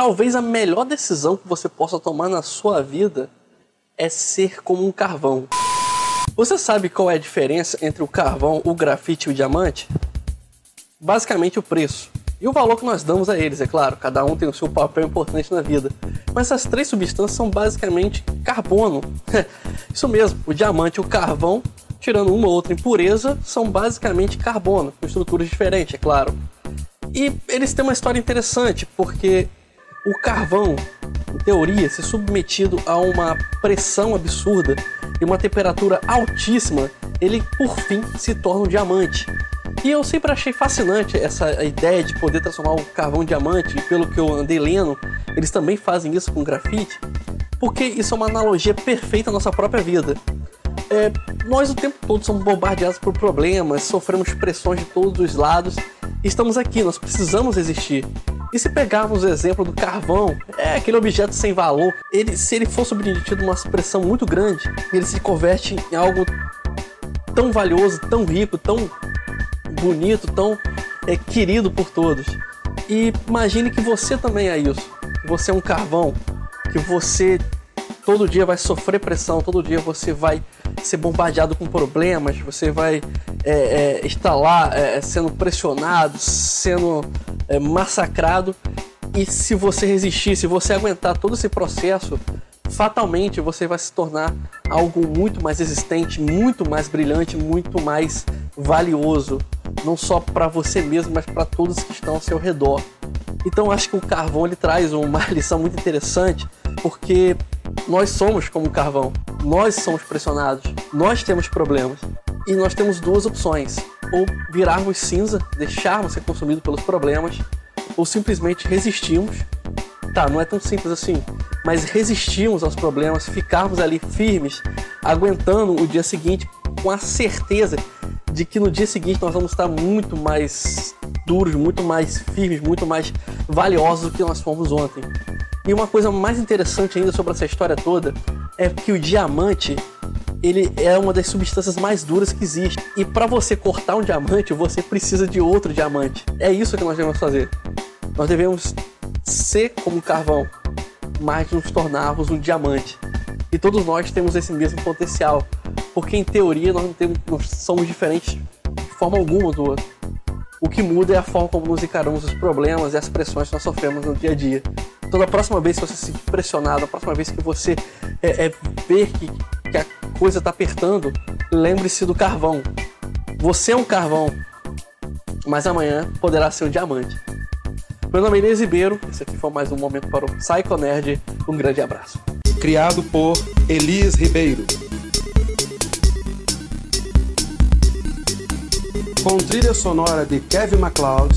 talvez a melhor decisão que você possa tomar na sua vida é ser como um carvão. Você sabe qual é a diferença entre o carvão, o grafite e o diamante? Basicamente o preço. E o valor que nós damos a eles, é claro, cada um tem o seu papel importante na vida. Mas essas três substâncias são basicamente carbono. Isso mesmo, o diamante e o carvão, tirando uma ou outra impureza, são basicamente carbono, com estruturas diferentes, é claro. E eles têm uma história interessante, porque o carvão, em teoria, se submetido a uma pressão absurda e uma temperatura altíssima, ele por fim se torna um diamante. E eu sempre achei fascinante essa ideia de poder transformar o carvão em diamante, e pelo que eu andei lendo, eles também fazem isso com grafite, porque isso é uma analogia perfeita à nossa própria vida. É, nós o tempo todo somos bombardeados por problemas, sofremos pressões de todos os lados, estamos aqui, nós precisamos existir. E se pegarmos o exemplo do carvão, é aquele objeto sem valor, ele, se ele for submetido a uma pressão muito grande, ele se converte em algo tão valioso, tão rico, tão bonito, tão é, querido por todos. E imagine que você também é isso. Você é um carvão, que você todo dia vai sofrer pressão, todo dia você vai ser bombardeado com problemas, você vai é, é, estar lá é, sendo pressionado, sendo é, massacrado. E se você resistir, se você aguentar todo esse processo, fatalmente você vai se tornar algo muito mais resistente, muito mais brilhante, muito mais valioso, não só para você mesmo, mas para todos que estão ao seu redor. Então acho que o carvão ele traz uma lição muito interessante, porque nós somos como carvão, nós somos pressionados, nós temos problemas e nós temos duas opções: ou virarmos cinza, deixarmos ser consumidos pelos problemas, ou simplesmente resistirmos. Tá, não é tão simples assim, mas resistirmos aos problemas, ficarmos ali firmes, aguentando o dia seguinte com a certeza de que no dia seguinte nós vamos estar muito mais duros, muito mais firmes, muito mais valiosos do que nós fomos ontem. E uma coisa mais interessante ainda sobre essa história toda é que o diamante ele é uma das substâncias mais duras que existe. E para você cortar um diamante, você precisa de outro diamante. É isso que nós devemos fazer. Nós devemos ser como carvão, mas nos tornarmos um diamante. E todos nós temos esse mesmo potencial, porque em teoria nós não, temos, não somos diferentes de forma alguma do outro. O que muda é a forma como nos encaramos os problemas e as pressões que nós sofremos no dia a dia. Então, da próxima vez que você se sentir pressionado, a próxima vez que você é, é ver que, que a coisa está apertando, lembre-se do carvão. Você é um carvão, mas amanhã poderá ser um diamante. Meu nome é Inês Ribeiro, esse aqui foi mais um momento para o Psycho Nerd. Um grande abraço. Criado por Elias Ribeiro. Com trilha sonora de Kevin MacLeod.